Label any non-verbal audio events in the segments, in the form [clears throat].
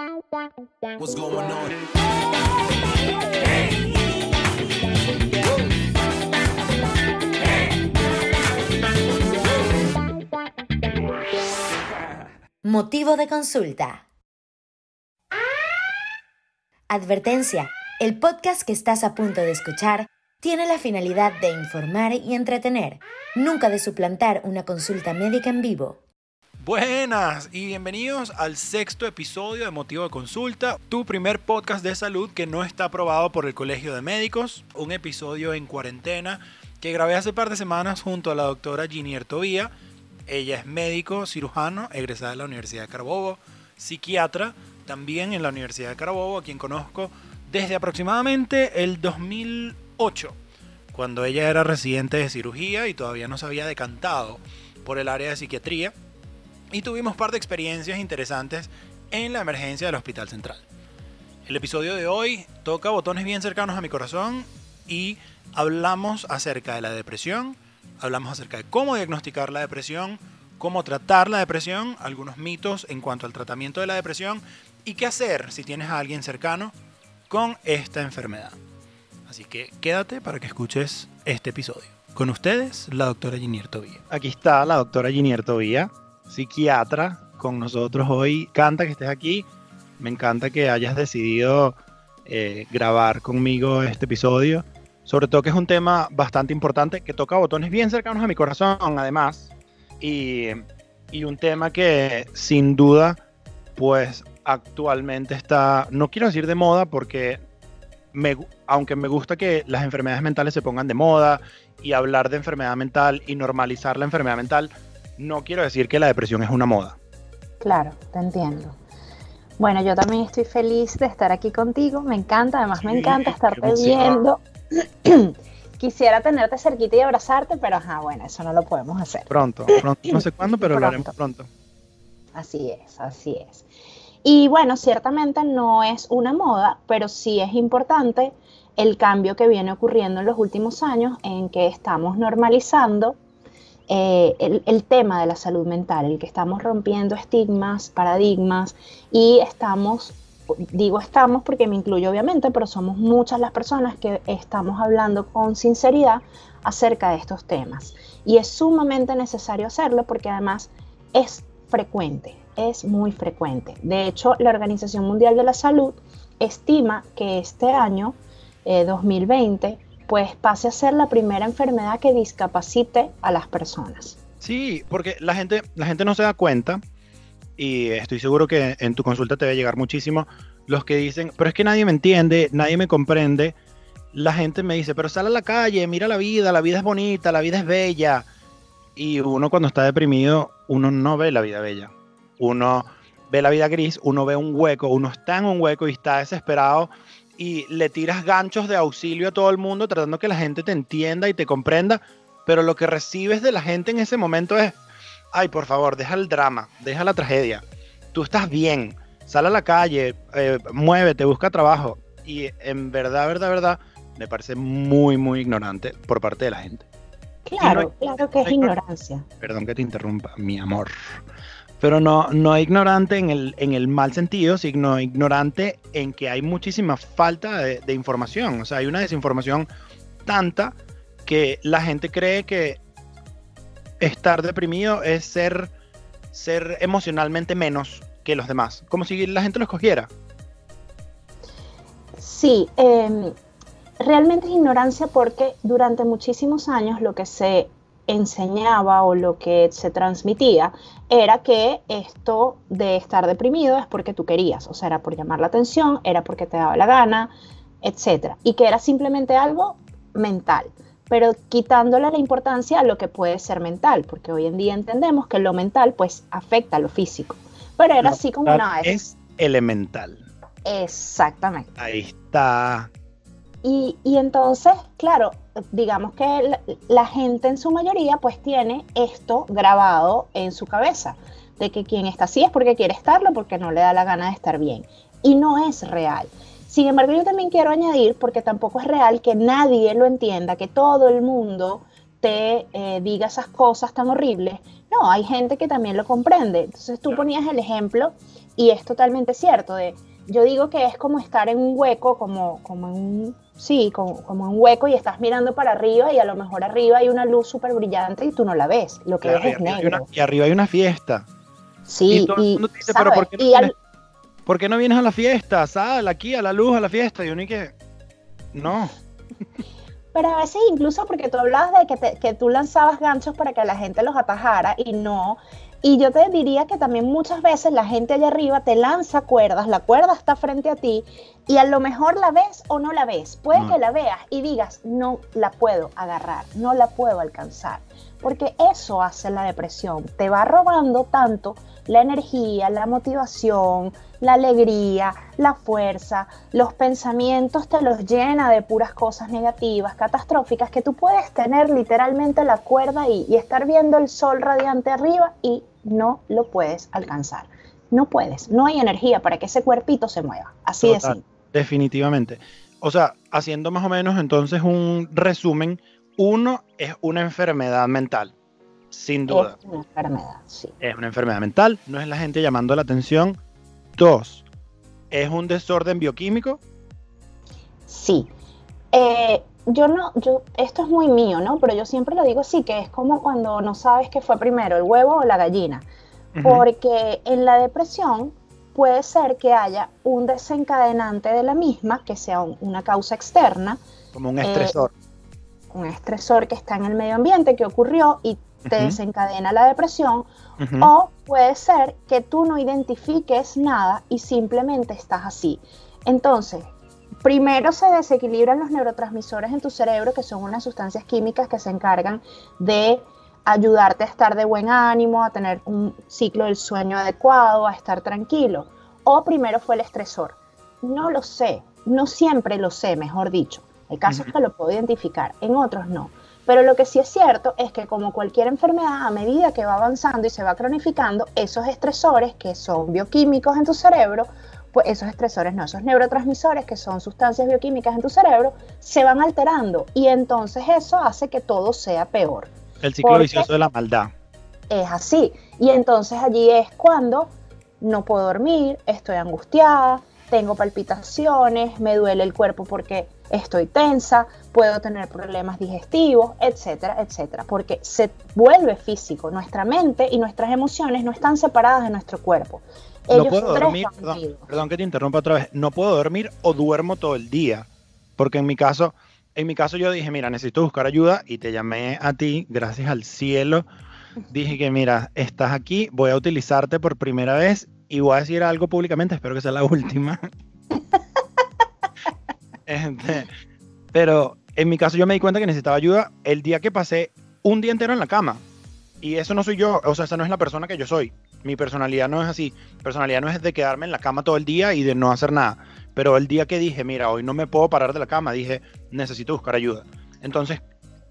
What's going on? Motivo de consulta. Advertencia. El podcast que estás a punto de escuchar tiene la finalidad de informar y entretener, nunca de suplantar una consulta médica en vivo. Buenas y bienvenidos al sexto episodio de Motivo de Consulta, tu primer podcast de salud que no está aprobado por el Colegio de Médicos, un episodio en cuarentena que grabé hace par de semanas junto a la doctora Ginier Tobía. Ella es médico cirujano, egresada de la Universidad de Carabobo, psiquiatra, también en la Universidad de Carabobo, a quien conozco desde aproximadamente el 2008, cuando ella era residente de cirugía y todavía no se había decantado por el área de psiquiatría y tuvimos par de experiencias interesantes en la emergencia del Hospital Central. El episodio de hoy toca botones bien cercanos a mi corazón y hablamos acerca de la depresión, hablamos acerca de cómo diagnosticar la depresión, cómo tratar la depresión, algunos mitos en cuanto al tratamiento de la depresión y qué hacer si tienes a alguien cercano con esta enfermedad. Así que quédate para que escuches este episodio. Con ustedes, la doctora Ginier Tobía. Aquí está la doctora Ginier Tobía psiquiatra con nosotros hoy. Canta que estés aquí. Me encanta que hayas decidido eh, grabar conmigo este episodio. Sobre todo que es un tema bastante importante que toca botones bien cercanos a mi corazón, además. Y, y un tema que sin duda, pues actualmente está, no quiero decir de moda porque aunque me gusta que las enfermedades mentales se pongan de moda y hablar de enfermedad mental y normalizar la enfermedad mental, no quiero decir que la depresión es una moda. Claro, te entiendo. Bueno, yo también estoy feliz de estar aquí contigo, me encanta, además me encanta estarte viendo. [clears throat] Quisiera tenerte cerquita y abrazarte, pero ajá, bueno, eso no lo podemos hacer. Pronto, pronto, no sé cuándo, pero lo haremos pronto. Así es, así es. Y bueno, ciertamente no es una moda, pero sí es importante el cambio que viene ocurriendo en los últimos años en que estamos normalizando eh, el, tema de la salud mental, el que estamos rompiendo estigmas, paradigmas y estamos, digo estamos porque me incluyo obviamente, pero somos muchas las personas que estamos hablando con sinceridad acerca de estos temas. Y es sumamente necesario hacerlo porque además es frecuente, es muy frecuente. De hecho, la Organización Mundial de la Salud estima que este año, eh, 2020, pues pase a ser la primera enfermedad que discapacite a las personas. Sí, porque la gente, la gente no se da cuenta, y estoy seguro que en tu consulta te va a llegar muchísimo, los que dicen, pero es que nadie me entiende, nadie me comprende. La gente me dice, pero sal a la calle, mira la vida, la vida es bonita, la vida es bella. Y uno cuando está deprimido, uno no ve la vida bella. Uno ve la vida gris, uno ve un hueco, uno está en un hueco y está desesperado y le tiras ganchos de auxilio a todo el mundo tratando que la gente te entienda y te comprenda, pero lo que recibes de la gente en ese momento es, ay, por favor, deja el drama, deja la tragedia. Tú estás bien, sal a la calle, eh, muévete, busca trabajo. Y en verdad, verdad, verdad, me parece muy, muy ignorante por parte de la gente. Claro, claro que es ignorancia. Perdón que te interrumpa, mi amor. Pero no, no ignorante en el, en el mal sentido, sino ignorante en que hay muchísima falta de, información. O sea, hay una desinformación tanta que la gente cree que estar deprimido es ser, ser emocionalmente menos que los demás. Como si la gente lo escogiera. Sí, eh, realmente es ignorancia porque durante muchísimos años lo que se enseñaba o lo que se transmitía era que esto de estar deprimido es porque tú querías, o sea, era por llamar la atención, era porque te daba la gana, etcétera, y que era simplemente algo mental, pero quitándole la importancia a lo que puede ser mental, porque hoy en día entendemos que lo mental pues afecta a lo físico, pero era Lo así como una Es elemental. exactamente. Ahí está. Y, y entonces, claro, digamos que la, la gente en su mayoría pues tiene esto grabado en su cabeza, de que quien está así es porque quiere estarlo, porque no le da la gana de estar bien. Y no es real. Sin embargo, yo también quiero añadir, porque tampoco es real que nadie lo entienda, que todo el mundo te eh, diga esas cosas tan horribles. No, hay gente que también lo comprende. Entonces tú ponías el ejemplo y es totalmente cierto. De, yo digo que es como estar en un hueco, como, como en un, sí, como, como un hueco y estás mirando para arriba y a lo mejor arriba hay una luz súper brillante y tú no la ves. Lo que Claro, ves es negro. una- y arriba hay una fiesta. Sí, y todo el y, mundo te dice, pero ¿sabes? ¿por qué no Y al- vienes? ¿Por qué no vienes a la fiesta? Sal aquí a la luz, a la fiesta. Y uno y que. No. [laughs] Pero a veces incluso porque tú hablabas de que, te- que tú lanzabas ganchos para que la gente los atajara y no. Y yo te diría que también muchas veces la gente allá arriba te lanza cuerdas, la cuerda está frente a ti y a lo mejor la ves o no la ves. Puede No. que la veas y digas, no la puedo agarrar, no la puedo alcanzar. Porque eso hace la depresión. Te va robando tanto la energía, la motivación, la alegría, la fuerza, los pensamientos te los llena de puras cosas negativas, catastróficas, que tú puedes tener literalmente la cuerda ahí y estar viendo el sol radiante arriba y no lo puedes alcanzar. No puedes, no hay energía para que ese cuerpito se mueva. Así de simple. Definitivamente. O sea, haciendo más o menos entonces un resumen, uno es una enfermedad mental, sin duda. Es una enfermedad, sí. Es una enfermedad mental, no es la gente llamando la atención. Dos, es un desorden bioquímico. Sí. Eh, yo no, yo, esto es muy mío, ¿no? Pero yo siempre lo digo así, que es como cuando no sabes qué fue primero, el huevo o la gallina. Porque en la depresión puede ser que haya un desencadenante de la misma, que sea un- una causa externa, Como un eh, estresor. un estresor que está en el medio ambiente que ocurrió y te desencadena la depresión, o puede ser que tú no identifiques nada y simplemente estás así. Entonces, primero se desequilibran los neurotransmisores en tu cerebro, que son unas sustancias químicas que se encargan de ayudarte a estar de buen ánimo, a tener un ciclo del sueño adecuado, a estar tranquilo. O primero fue el estresor. No lo sé, no siempre lo sé, mejor dicho. Hay casos Ujú. que lo puedo identificar, en otros no. Pero lo que sí es cierto es que como cualquier enfermedad, a medida que va avanzando y se va cronificando, esos estresores que son bioquímicos en tu cerebro, pues esos estresores no, esos neurotransmisores que son sustancias bioquímicas en tu cerebro, se van alterando y entonces eso hace que todo sea peor. El ciclo vicioso de la maldad. Es así. Y entonces allí es cuando no puedo dormir, estoy angustiada, tengo palpitaciones, me duele el cuerpo porque estoy tensa, puedo tener problemas digestivos, etcétera, etcétera, porque se vuelve físico. Nuestra mente y nuestras emociones no están separadas de nuestro cuerpo. No Ellos puedo tres dormir, perdón que te interrumpa otra vez, no puedo dormir o duermo todo el día. Porque en mi caso, en mi caso yo dije, mira, necesito buscar ayuda y te llamé a ti, gracias al cielo. Dije que, mira, estás aquí, voy a utilizarte por primera vez y voy a decir algo públicamente, espero que sea la [laughs] última. Este, pero en mi caso yo me di cuenta que necesitaba ayuda el día que pasé un día entero en la cama. Y eso no soy yo, o sea, esa no es la persona que yo soy. Mi personalidad no es así. Personalidad no es de quedarme en la cama todo el día y de no hacer nada. Pero el día que dije, mira, hoy no me puedo parar de la cama, dije, necesito buscar ayuda. Entonces,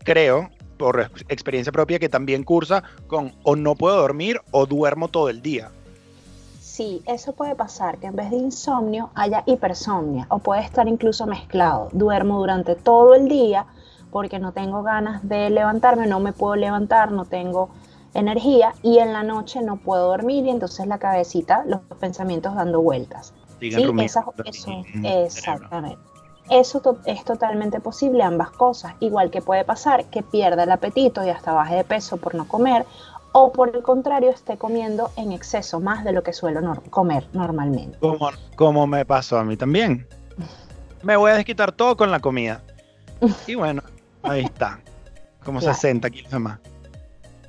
creo, por ex- experiencia propia, que también cursa con o no puedo dormir o duermo todo el día. Sí, eso puede pasar, que en vez de insomnio haya hipersomnia o puede estar incluso mezclado. Duermo durante todo el día porque no tengo ganas de levantarme, no me puedo levantar, no tengo energía y en la noche no puedo dormir y entonces la cabecita, los pensamientos dando vueltas. Sigan Sí, rumiando eso, exactamente. Eso to- es totalmente posible, ambas cosas. Igual que puede pasar que pierda el apetito y hasta baje de peso por no comer, o por el contrario esté comiendo en exceso más de lo que suelo comer normalmente. Como, como me pasó a mí también. Me voy a desquitar todo con la comida. [laughs] Y bueno, ahí está. Como Claro. 60 kilos de más.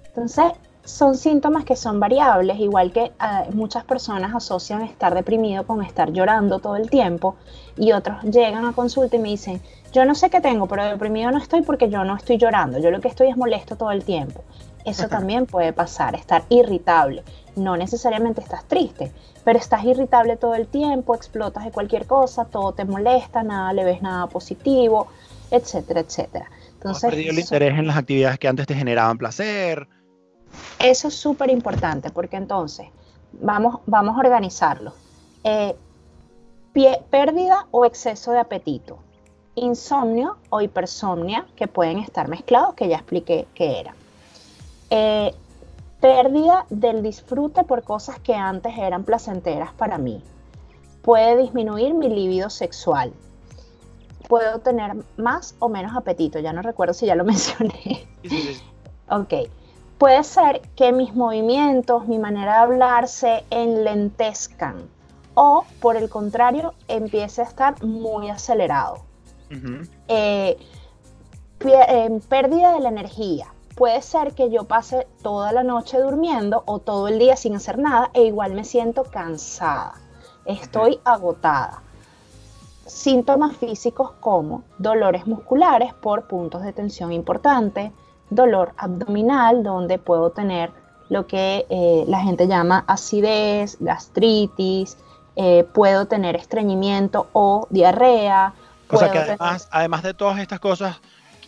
Entonces, son síntomas que son variables, igual que ah, muchas personas asocian estar deprimido con estar llorando todo el tiempo y otros llegan a consulta y me dicen, yo no sé qué tengo, pero deprimido no estoy porque yo no estoy llorando, yo lo que estoy es molesto todo el tiempo. Eso también puede pasar, estar irritable. No necesariamente estás triste, pero estás irritable todo el tiempo, explotas de cualquier cosa, todo te molesta, nada le ves nada positivo, etcétera, etcétera. Has Entonces, perdido el interés en las actividades que antes te generaban placer. Eso es súper importante porque entonces vamos, vamos a organizarlo. Eh, pie- pérdida o exceso de apetito. Insomnio o hipersomnia que pueden estar mezclados, que ya expliqué qué era. Eh, pérdida del disfrute por cosas que antes eran placenteras para mí. Puede disminuir mi libido sexual. Puedo tener más o menos apetito, ya no recuerdo si ya lo [laughs] mencioné. Ok. Puede ser que mis movimientos, mi manera de hablar se enlentezcan o por el contrario empiece a estar muy acelerado. Eh, eh, pérdida de la energía. Puede ser que yo pase toda la noche durmiendo o todo el día sin hacer nada e igual me siento cansada. Estoy agotada. Síntomas físicos como dolores musculares por puntos de tensión importantes, dolor abdominal donde puedo tener lo que eh, la gente llama acidez, gastritis, eh, puedo tener estreñimiento o diarrea. O sea que además, además de todas estas cosas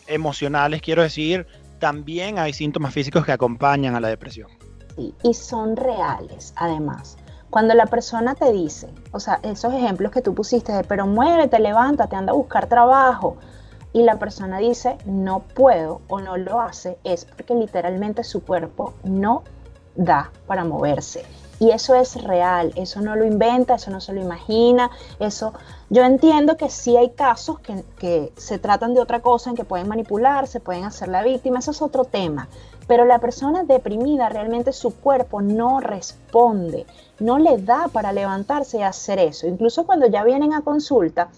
emocionales, quiero decir, también hay síntomas físicos que acompañan a la depresión. Sí, y son reales, además. Cuando la persona te dice, o sea, esos ejemplos que tú pusiste de, pero muévete, levántate, anda a buscar trabajo, y la persona dice, no puedo o no lo hace, es porque literalmente su cuerpo no da para moverse. Y eso es real, eso no lo inventa, eso no se lo imagina, eso... Yo entiendo que sí hay casos que, se tratan de otra cosa, en que pueden manipular, se pueden hacer la víctima, eso es otro tema. Pero la persona deprimida realmente su cuerpo no responde, no le da para levantarse y hacer eso. Incluso cuando ya vienen a consulta,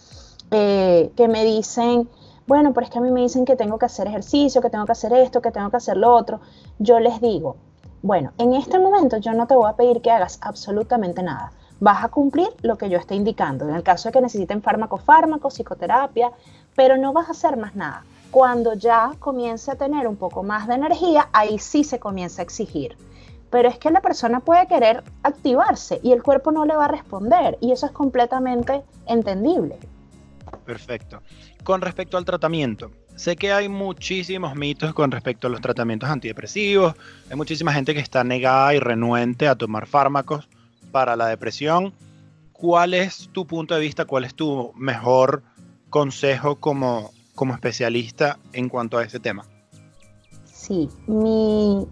eh, que me dicen, bueno, pero es que a mí me dicen que tengo que hacer ejercicio, que tengo que hacer esto, que tengo que hacer lo otro. Yo les digo, bueno, en este momento yo no te voy a pedir que hagas absolutamente nada. Vas a cumplir lo que yo esté indicando. En el caso de que necesiten fármaco, fármaco, psicoterapia, pero no vas a hacer más nada. Cuando ya comience a tener un poco más de energía, ahí sí se comienza a exigir. Pero es que la persona puede querer activarse y el cuerpo no le va a responder y eso es completamente entendible. Perfecto. Con respecto al tratamiento, sé que hay muchísimos mitos con respecto a los tratamientos antidepresivos. Hay muchísima gente que está negada y renuente a tomar fármacos para la depresión. ¿Cuál es tu punto de vista? ¿Cuál es tu mejor consejo como, como especialista en cuanto a ese tema? Sí, mi,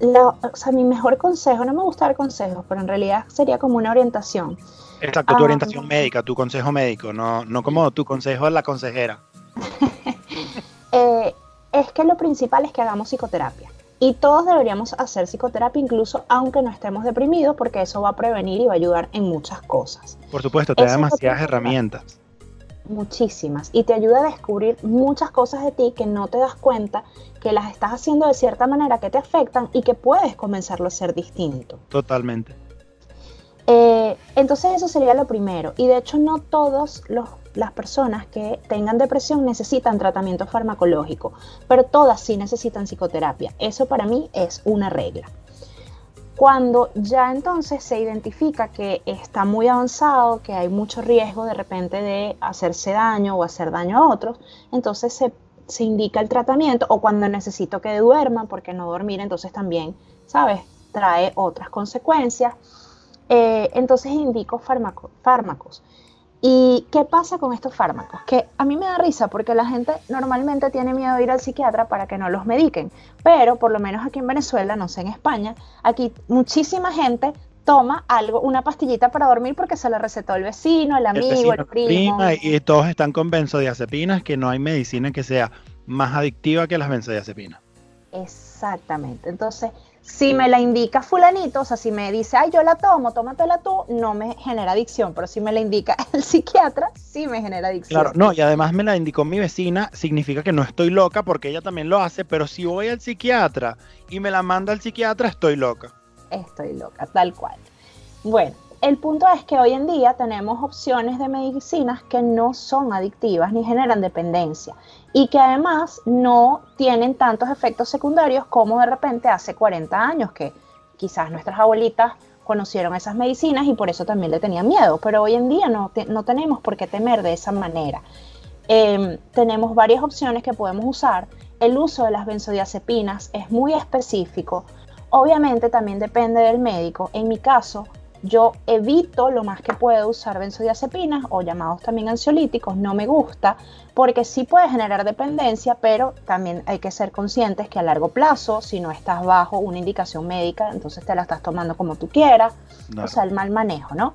o sea, mi mejor consejo, no me gusta dar consejos, pero en realidad sería como una orientación. Exacto, tu ah, orientación médica, tu consejo médico, no, no como tu consejo a la consejera. [laughs] Eh, es que lo principal es que hagamos psicoterapia. Y todos deberíamos hacer psicoterapia incluso aunque no estemos deprimidos porque eso va a prevenir y va a ayudar en muchas cosas. Por supuesto, te da demasiadas herramientas. Muchísimas. Y te ayuda a descubrir muchas cosas de ti que no te das cuenta, que las estás haciendo de cierta manera que te afectan y que puedes comenzarlo a ser distinto. Totalmente. Entonces eso sería lo primero. Y de hecho no todas las personas que tengan depresión necesitan tratamiento farmacológico, pero todas sí necesitan psicoterapia. Eso para mí es una regla. Cuando ya entonces se identifica que está muy avanzado, que hay mucho riesgo de repente de hacerse daño o hacer daño a otros, entonces se, se indica el tratamiento o cuando necesito que duerma, porque no dormir entonces también, ¿sabes? Trae otras consecuencias eh, entonces indico fármacos. ¿Y qué pasa con estos fármacos? Que a mí me da risa porque la gente normalmente tiene miedo de ir al psiquiatra para que no los mediquen, pero por lo menos aquí en Venezuela, no sé en España, aquí muchísima gente toma algo, una pastillita para dormir porque se le recetó el vecino, el amigo, el, primo. Y todos están con benzodiazepinas, que no hay medicina que sea más adictiva que las benzodiazepinas. Exactamente. Entonces, si me la indica fulanito, o sea, si me dice, ay, yo la tomo, tómatela tú, no me genera adicción, pero si me la indica [laughs] el psiquiatra, sí me genera adicción. Claro, no, y además me la indicó mi vecina, significa que no estoy loca porque ella también lo hace, pero si voy al psiquiatra y me la manda el psiquiatra, estoy loca. Estoy loca, tal cual. Bueno, el punto es que hoy en día tenemos opciones de medicinas que no son adictivas ni generan dependencia y que además no tienen tantos efectos secundarios como de repente hace 40 años que quizás nuestras abuelitas conocieron esas medicinas y por eso también le tenían miedo, pero hoy en día no, tenemos por qué temer de esa manera. Em, tenemos varias opciones que podemos usar. El uso de las benzodiazepinas es muy específico. Obviamente también depende del médico. En mi caso, yo evito lo más que puedo usar benzodiazepinas o llamados también ansiolíticos, no me gusta, porque sí puede generar dependencia, pero también hay que ser conscientes que a largo plazo, si no estás bajo una indicación médica, entonces te la estás tomando como tú quieras, o sea, el mal manejo, ¿no?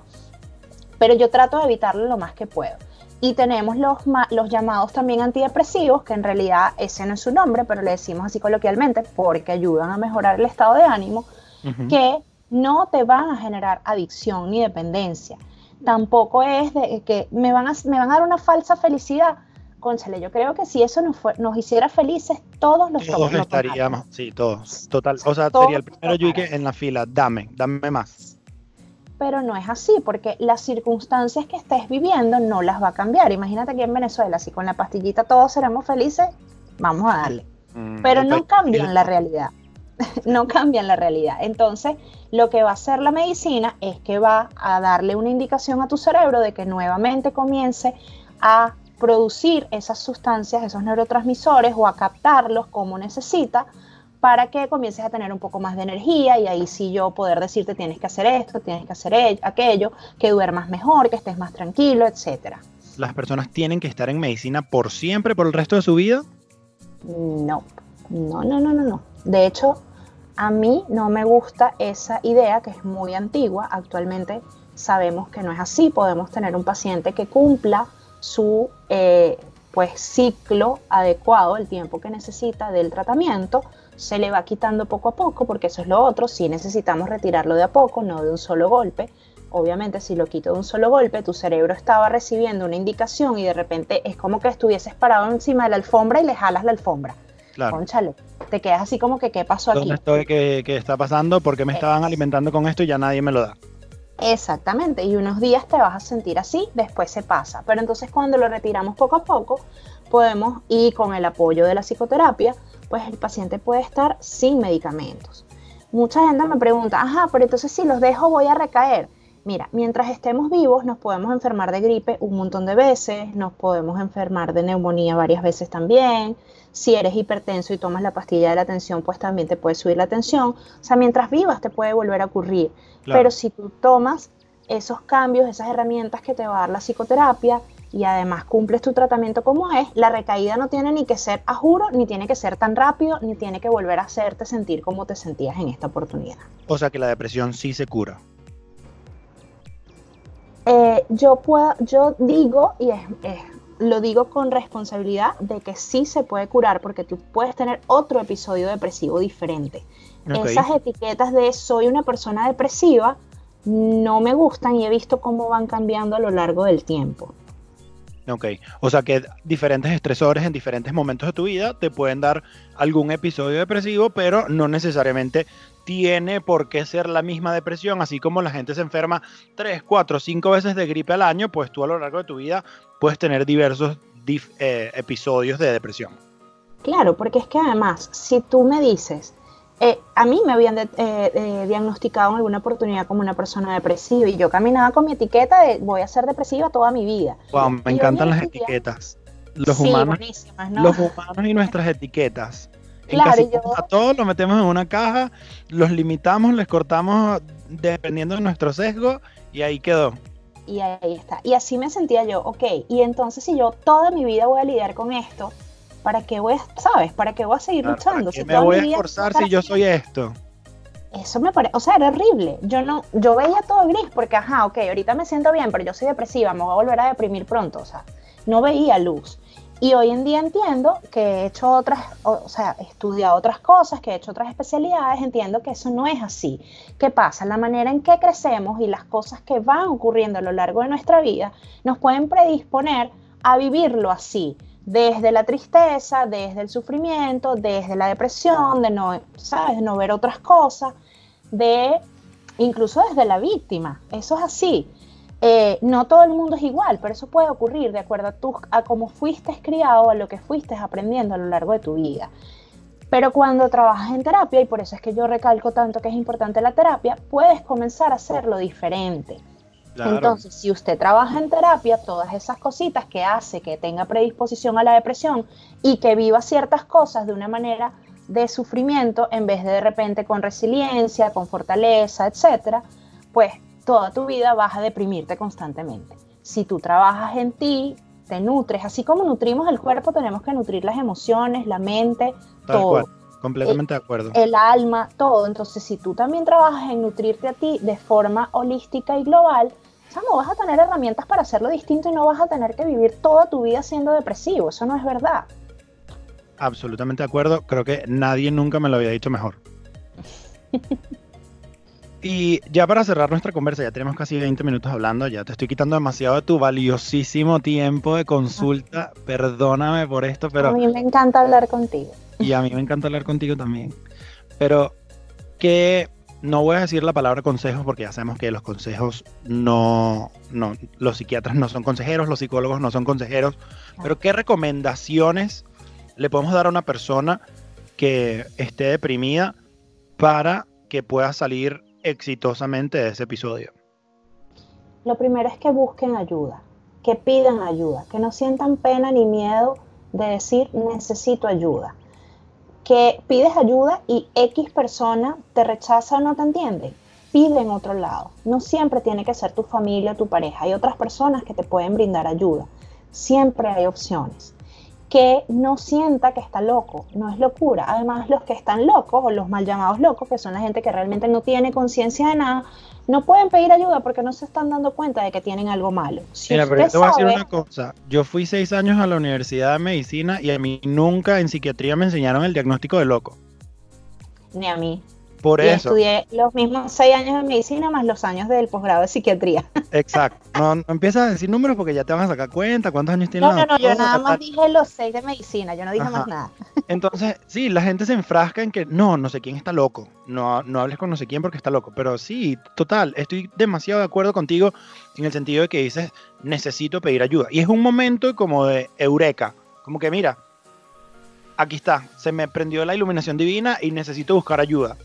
Pero yo trato de evitarlo lo más que puedo. Y tenemos los, los llamados también antidepresivos, que en realidad ese no es su nombre, pero le decimos así coloquialmente, porque ayudan a mejorar el estado de ánimo, que no te van a generar adicción ni dependencia. Tampoco es de que me van a, me van a dar una falsa felicidad. Conchale, yo creo que si eso nos, nos hiciera felices, todos los Todos estaríamos, sí, todos, total. O sea, sería el primero yo que en la fila, dame, dame más. Pero no es así, porque las circunstancias que estés viviendo no las va a cambiar. Imagínate aquí en Venezuela, si con la pastillita todos seremos felices, vamos a darle. Mm, Pero no cambian la realidad. [laughs] no cambian la realidad. Entonces, lo que va a hacer la medicina es que va a darle una indicación a tu cerebro de que nuevamente comience a producir esas sustancias, esos neurotransmisores o a captarlos como necesita para que comiences a tener un poco más de energía y ahí sí yo poder decirte tienes que hacer esto, tienes que hacer aquello, que duermas mejor, que estés más tranquilo, etcétera. ¿Las personas tienen que estar en medicina por siempre, por el resto de su vida? No, no, no, no, no, no. De hecho, a mí no me gusta esa idea que es muy antigua. Actualmente sabemos que no es así. Podemos tener un paciente que cumpla su eh, pues, ciclo adecuado, el tiempo que necesita del tratamiento. Se le va quitando poco a poco, porque eso es lo otro. Si necesitamos retirarlo de a poco, no de un solo golpe. Obviamente, si lo quito de un solo golpe, tu cerebro estaba recibiendo una indicación y de repente es como que estuvieses parado encima de la alfombra y le jalas la alfombra. Claro. Conchale, te quedas así como que, ¿qué pasó aquí? ¿Dónde estoy? ¿Qué, está pasando? ¿Por qué me estaban alimentando con esto y ya nadie me lo da? Exactamente, y unos días te vas a sentir así, después se pasa. Pero entonces cuando lo retiramos poco a poco, podemos, y con el apoyo de la psicoterapia, pues el paciente puede estar sin medicamentos. Mucha gente me pregunta, ajá, pero entonces si los dejo voy a recaer. Mira, mientras estemos vivos nos podemos enfermar de gripe un montón de veces, nos podemos enfermar de neumonía varias veces también, si eres hipertenso y tomas la pastilla de la tensión, pues también te puede subir la tensión. O sea, mientras vivas te puede volver a ocurrir. Pero si tú tomas esos cambios, esas herramientas que te va a dar la psicoterapia y además cumples tu tratamiento como es, la recaída no tiene ni que ser a juro, ni tiene que ser tan rápido, ni tiene que volver a hacerte sentir como te sentías en esta oportunidad. O sea que la depresión sí se cura. Eh, yo, puedo, yo digo, y es, lo digo con responsabilidad de que sí se puede curar porque tú puedes tener otro episodio depresivo diferente. Esas etiquetas de soy una persona depresiva no me gustan y he visto cómo van cambiando a lo largo del tiempo. Ok, o sea que diferentes estresores en diferentes momentos de tu vida te pueden dar algún episodio depresivo, pero no necesariamente tiene por qué ser la misma depresión, así como la gente se enferma 3, 4, 5 veces de gripe al año, pues tú a lo largo de tu vida puedes tener diversos eh, episodios de depresión. Claro, porque es que además, si tú me dices, eh, a mí me habían eh, diagnosticado en alguna oportunidad como una persona depresiva y yo caminaba con mi etiqueta de voy a ser depresiva toda mi vida. Wow, me encantan las etiquetas. Los, humanos, los humanos y nuestras etiquetas. Claro, A todos los metemos en una caja, los limitamos, les cortamos dependiendo de nuestro sesgo y ahí quedó. Y ahí está. Y así me sentía yo, ok, y entonces si yo toda mi vida voy a lidiar con esto, ¿para qué voy a, sabes? ¿Para qué voy a seguir luchando? si me voy a esforzar si yo soy esto? Eso me parece, o sea, era horrible. Yo no, yo veía todo gris porque, ajá, ok, ahorita me siento bien, pero yo soy depresiva, me voy a volver a deprimir pronto, o sea, no veía luz. Y hoy en día entiendo que he hecho otras, o sea, he estudiado otras cosas, que he hecho otras especialidades, entiendo que eso no es así. ¿Qué pasa? La manera en que crecemos y las cosas que van ocurriendo a lo largo de nuestra vida nos pueden predisponer a vivirlo así, desde la tristeza, desde el sufrimiento, desde la depresión, de no, ¿sabes? no ver otras cosas, de incluso desde la víctima. Eso es así. Eh, no todo el mundo es igual, pero eso puede ocurrir de acuerdo a, tu, a cómo fuiste criado, a lo que fuiste aprendiendo a lo largo de tu vida. Pero cuando trabajas en terapia, y por eso es que yo recalco tanto que es importante la terapia, puedes comenzar a hacerlo diferente. Entonces, si usted trabaja en terapia, todas esas cositas que hace que tenga predisposición a la depresión y que viva ciertas cosas de una manera de sufrimiento en vez de de repente con resiliencia, con fortaleza, etcétera, pues toda tu vida vas a deprimirte constantemente. Si tú trabajas en ti, te nutres, así como nutrimos el cuerpo, tenemos que nutrir las emociones, la mente, todo. Completamente de acuerdo. El alma, todo. Entonces, si tú también trabajas en nutrirte a ti de forma holística y global, no vas a tener herramientas para hacerlo distinto y no vas a tener que vivir toda tu vida siendo depresivo. Eso no es verdad. Absolutamente de acuerdo. Creo que nadie nunca me lo había dicho mejor. [laughs] y ya para cerrar nuestra conversa, ya tenemos casi 20 minutos hablando, ya te estoy quitando demasiado de tu valiosísimo tiempo de consulta. Perdóname por esto, pero... A mí me encanta hablar contigo. Y a mí me encanta hablar contigo también. Pero, ¿qué, no voy a decir la palabra consejos porque ya sabemos que los consejos no, no, los psiquiatras no son consejeros, los psicólogos no son consejeros, pero ¿qué recomendaciones le podemos dar a una persona que esté deprimida para que pueda salir exitosamente ese episodio? Lo primero es que busquen ayuda, que pidan ayuda, que no sientan pena ni miedo de decir necesito ayuda que pides ayuda y X persona te rechaza o no te entiende, pide en otro lado. No siempre tiene que ser tu familia tu pareja. Hay otras personas que te pueden brindar ayuda. Siempre hay opciones. Que no sienta que está loco, no es locura. Además, los que están locos o los mal llamados locos, que son la gente que realmente no tiene conciencia de nada, no pueden pedir ayuda porque no se están dando cuenta de que tienen algo malo. Mira, pero te voy a decir una cosa. Yo fui seis años a la Universidad de Medicina y a mí nunca en psiquiatría me enseñaron el diagnóstico de loco. Ni a mí. Por y eso. Estudié los mismos seis años de medicina más los años del posgrado de psiquiatría. Exacto. No, no, empiezas a decir números porque ya te van a sacar cuenta cuántos años tienes. No, no, no, yo nada más dije los seis de medicina, yo no dije más nada. Entonces, sí, la gente se enfrasca en que no, no sé quién está loco. No, no hables con no sé quién porque está loco. Pero sí, total, estoy demasiado de acuerdo contigo en el sentido de que dices, necesito pedir ayuda. Y es un momento como de eureka. Como que mira, aquí está, se me prendió la iluminación divina y necesito buscar ayuda.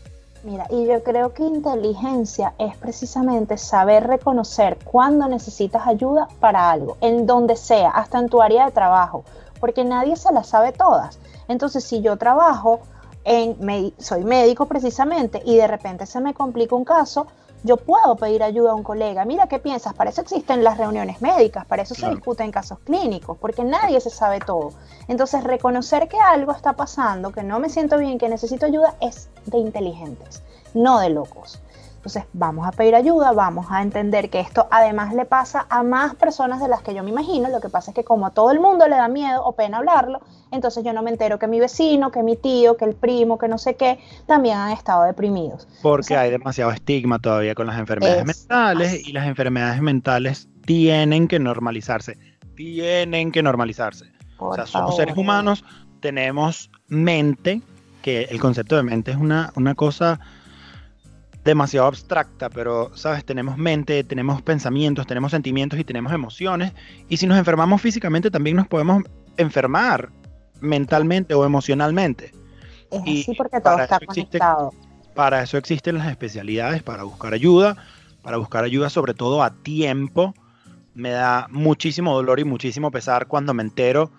Mira, y yo creo que inteligencia es precisamente saber reconocer cuándo necesitas ayuda para algo, en donde sea, hasta en tu área de trabajo, porque nadie se las sabe todas. Entonces, si yo trabajo en, soy médico precisamente, y de repente se me complica un caso, yo puedo pedir ayuda a un colega. Mira, ¿qué piensas? Para eso existen las reuniones médicas, para eso se discuten casos clínicos, porque nadie se sabe todo. Entonces, reconocer que algo está pasando, que no me siento bien, que necesito ayuda, es de inteligentes, no de locos. Entonces vamos a pedir ayuda, vamos a entender que esto además le pasa a más personas de las que yo me imagino. Lo que pasa es que como a todo el mundo le da miedo o pena hablarlo, entonces yo no me entero que mi vecino, que mi tío, que el primo, que no sé qué, también han estado deprimidos. Porque hay demasiado estigma todavía con las enfermedades mentales y las enfermedades mentales tienen que normalizarse. Tienen que normalizarse. o sea, somos seres humanos, tenemos mente, que el concepto de mente es una, una cosa demasiado abstracta, pero, ¿sabes? Tenemos mente, tenemos pensamientos, tenemos sentimientos y tenemos emociones. Y si nos enfermamos físicamente, también nos podemos enfermar mentalmente o emocionalmente. Es así porque todo está conectado. para eso existen las especialidades, para buscar ayuda, para buscar ayuda sobre todo a tiempo. Me da muchísimo dolor y muchísimo pesar cuando me entero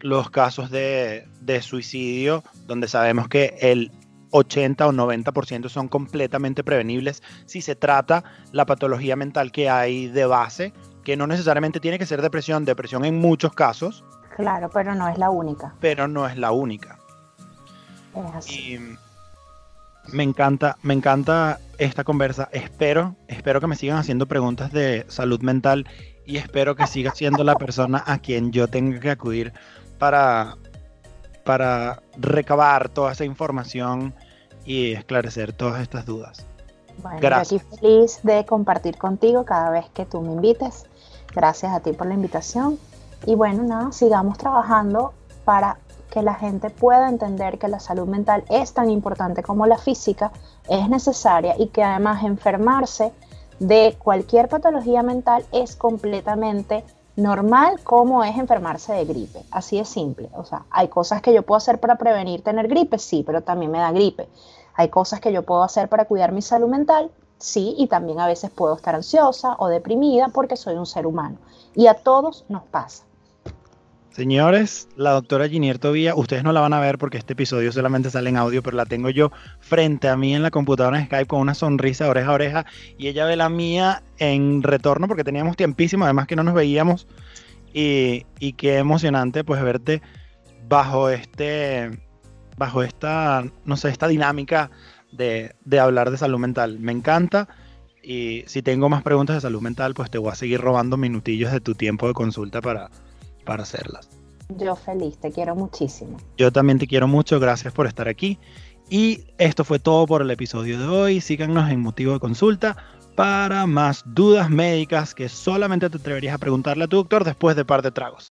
los casos de, de suicidio, donde sabemos que el 80 o 90% son completamente prevenibles si se trata la patología mental que hay de base, que no necesariamente tiene que ser depresión, depresión en muchos casos. Claro, pero no es la única. Pero no es la única. Es así. Y me encanta, me encanta esta conversa. Espero, espero que me sigan haciendo preguntas de salud mental y espero que siga siendo la persona a quien yo tenga que acudir para, para recabar toda esa información y esclarecer todas estas dudas. Bueno, Gracias. aquí feliz de compartir contigo cada vez que tú me invites. Gracias a ti por la invitación. Y bueno, nada, sigamos trabajando para que la gente pueda entender que la salud mental es tan importante como la física, es necesaria y que además enfermarse de cualquier patología mental es completamente normal como es enfermarse de gripe. Así de simple. O sea, hay cosas que yo puedo hacer para prevenir tener gripe, sí, pero también me da gripe. Hay cosas que yo puedo hacer para cuidar mi salud mental, sí, y también a veces puedo estar ansiosa o deprimida porque soy un ser humano. Y a todos nos pasa. Señores, la doctora Ginier Tobía, ustedes no la van a ver porque este episodio solamente sale en audio, pero la tengo yo frente a mí en la computadora en Skype con una sonrisa oreja a oreja y ella ve la mía en retorno porque teníamos tiempísimo, además que no nos veíamos y, y qué emocionante pues verte bajo este, bajo esta, no sé, esta dinámica de, de hablar de salud mental. Me encanta y si tengo más preguntas de salud mental pues te voy a seguir robando minutillos de tu tiempo de consulta para para hacerlas. Yo feliz, te quiero muchísimo. Yo también te quiero mucho, gracias por estar aquí. Y esto fue todo por el episodio de hoy. Síganos en Motivo de Consulta para más dudas médicas que solamente te atreverías a preguntarle a tu doctor después de par de tragos.